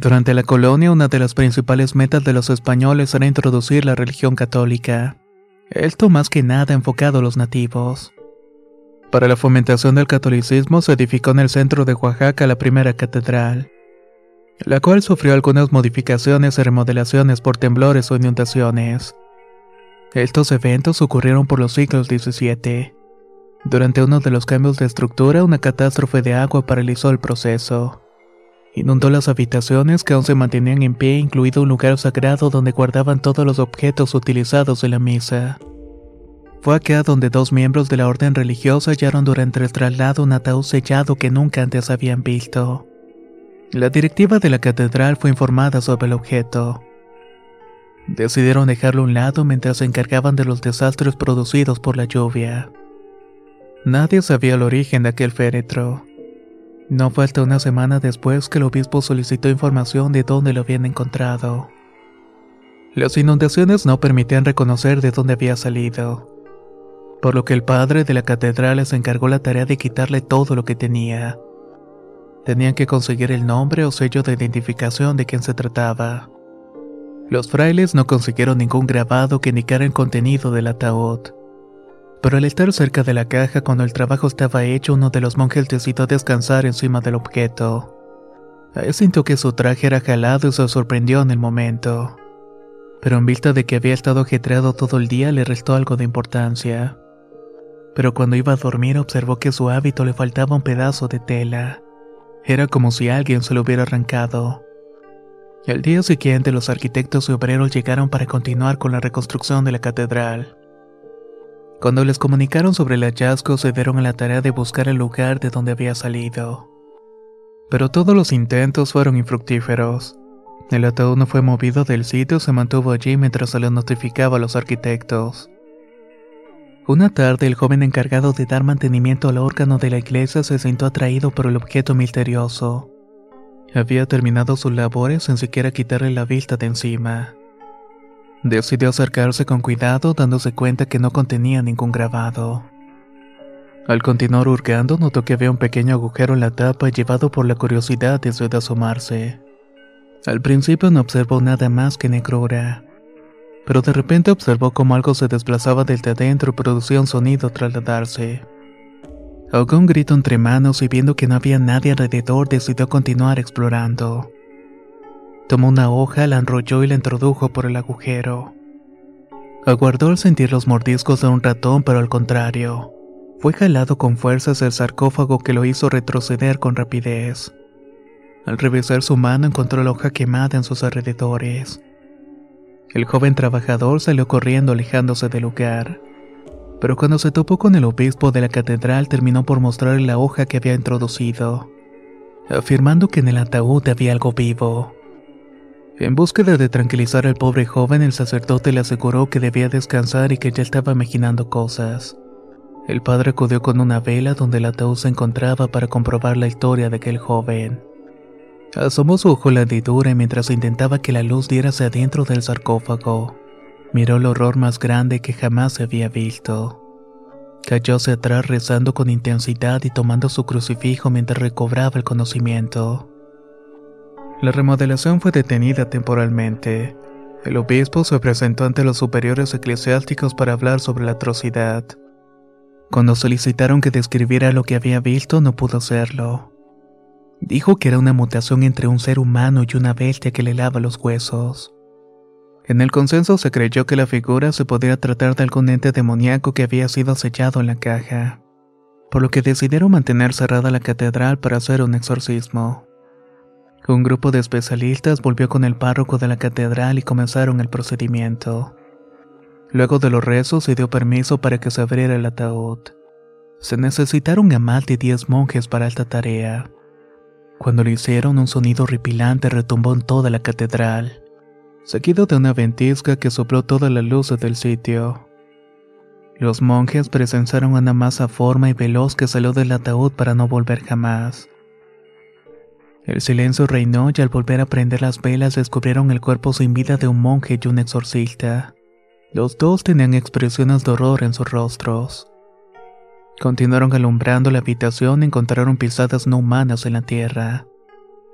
Durante la colonia, una de las principales metas de los españoles era introducir la religión católica. Esto más que nada enfocado a los nativos. Para la fomentación del catolicismo se edificó en el centro de Oaxaca la primera catedral, la cual sufrió algunas modificaciones y remodelaciones por temblores o inundaciones. Estos eventos ocurrieron por los siglos XVII. Durante uno de los cambios de estructura, una catástrofe de agua paralizó el proceso. Inundó las habitaciones que aún se mantenían en pie, incluido un lugar sagrado donde guardaban todos los objetos utilizados en la misa. Fue acá donde dos miembros de la orden religiosa hallaron durante el traslado un ataúd sellado que nunca antes habían visto. La directiva de la catedral fue informada sobre el objeto. Decidieron dejarlo a un lado mientras se encargaban de los desastres producidos por la lluvia. Nadie sabía el origen de aquel féretro. No fue hasta una semana después que el obispo solicitó información de dónde lo habían encontrado. Las inundaciones no permitían reconocer de dónde había salido, por lo que el padre de la catedral les encargó la tarea de quitarle todo lo que tenía. Tenían que conseguir el nombre o sello de identificación de quien se trataba. Los frailes no consiguieron ningún grabado que indicara el contenido del ataúd. Pero al estar cerca de la caja cuando el trabajo estaba hecho, uno de los monjes decidió descansar encima del objeto. Ahí sintió que su traje era jalado y se sorprendió en el momento. Pero en vista de que había estado ajetreado todo el día, le restó algo de importancia. Pero cuando iba a dormir observó que su hábito le faltaba un pedazo de tela. Era como si alguien se lo hubiera arrancado. Al día siguiente los arquitectos y obreros llegaron para continuar con la reconstrucción de la catedral. Cuando les comunicaron sobre el hallazgo, se dieron a la tarea de buscar el lugar de donde había salido. Pero todos los intentos fueron infructíferos. El ataúd no fue movido del sitio se mantuvo allí mientras se lo notificaba a los arquitectos. Una tarde, el joven encargado de dar mantenimiento al órgano de la iglesia se sintió atraído por el objeto misterioso. Había terminado sus labores sin siquiera quitarle la vista de encima. Decidió acercarse con cuidado dándose cuenta que no contenía ningún grabado. Al continuar hurgando notó que había un pequeño agujero en la tapa llevado por la curiosidad desde asomarse. Al principio no observó nada más que negrura, pero de repente observó como algo se desplazaba desde adentro y producía un sonido trasladarse. Ahogó un grito entre manos y viendo que no había nadie alrededor decidió continuar explorando. Tomó una hoja, la enrolló y la introdujo por el agujero. Aguardó al sentir los mordiscos de un ratón, pero al contrario. Fue jalado con fuerzas el sarcófago que lo hizo retroceder con rapidez. Al revisar su mano encontró la hoja quemada en sus alrededores. El joven trabajador salió corriendo alejándose del lugar. Pero cuando se topó con el obispo de la catedral terminó por mostrarle la hoja que había introducido, afirmando que en el ataúd había algo vivo. En búsqueda de tranquilizar al pobre joven, el sacerdote le aseguró que debía descansar y que ya estaba imaginando cosas. El padre acudió con una vela donde el ataúd se encontraba para comprobar la historia de aquel joven. Asomó su ojo la hendidura mientras intentaba que la luz diera hacia adentro del sarcófago, miró el horror más grande que jamás se había visto. Cayó hacia atrás rezando con intensidad y tomando su crucifijo mientras recobraba el conocimiento. La remodelación fue detenida temporalmente. El obispo se presentó ante los superiores eclesiásticos para hablar sobre la atrocidad. Cuando solicitaron que describiera lo que había visto, no pudo hacerlo. Dijo que era una mutación entre un ser humano y una bestia que le lava los huesos. En el consenso se creyó que la figura se podía tratar de algún ente demoníaco que había sido sellado en la caja, por lo que decidieron mantener cerrada la catedral para hacer un exorcismo. Un grupo de especialistas volvió con el párroco de la catedral y comenzaron el procedimiento. Luego de los rezos se dio permiso para que se abriera el ataúd. Se necesitaron a más de diez monjes para esta tarea. Cuando lo hicieron, un sonido horripilante retumbó en toda la catedral, seguido de una ventisca que sopló todas las luces del sitio. Los monjes presenciaron una masa forma y veloz que salió del ataúd para no volver jamás. El silencio reinó y al volver a prender las velas descubrieron el cuerpo sin vida de un monje y un exorcista. Los dos tenían expresiones de horror en sus rostros. Continuaron alumbrando la habitación y encontraron pisadas no humanas en la tierra.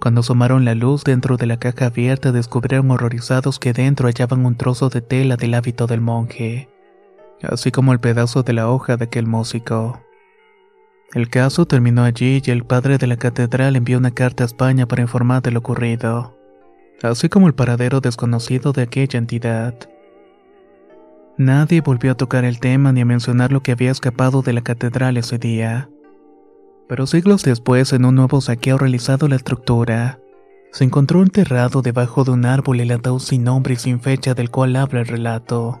Cuando asomaron la luz dentro de la caja abierta descubrieron horrorizados que dentro hallaban un trozo de tela del hábito del monje, así como el pedazo de la hoja de aquel músico. El caso terminó allí y el padre de la catedral envió una carta a España para informar de lo ocurrido, así como el paradero desconocido de aquella entidad. Nadie volvió a tocar el tema ni a mencionar lo que había escapado de la catedral ese día. Pero siglos después, en un nuevo saqueo realizado la estructura, se encontró enterrado debajo de un árbol el ataúd sin nombre y sin fecha del cual habla el relato.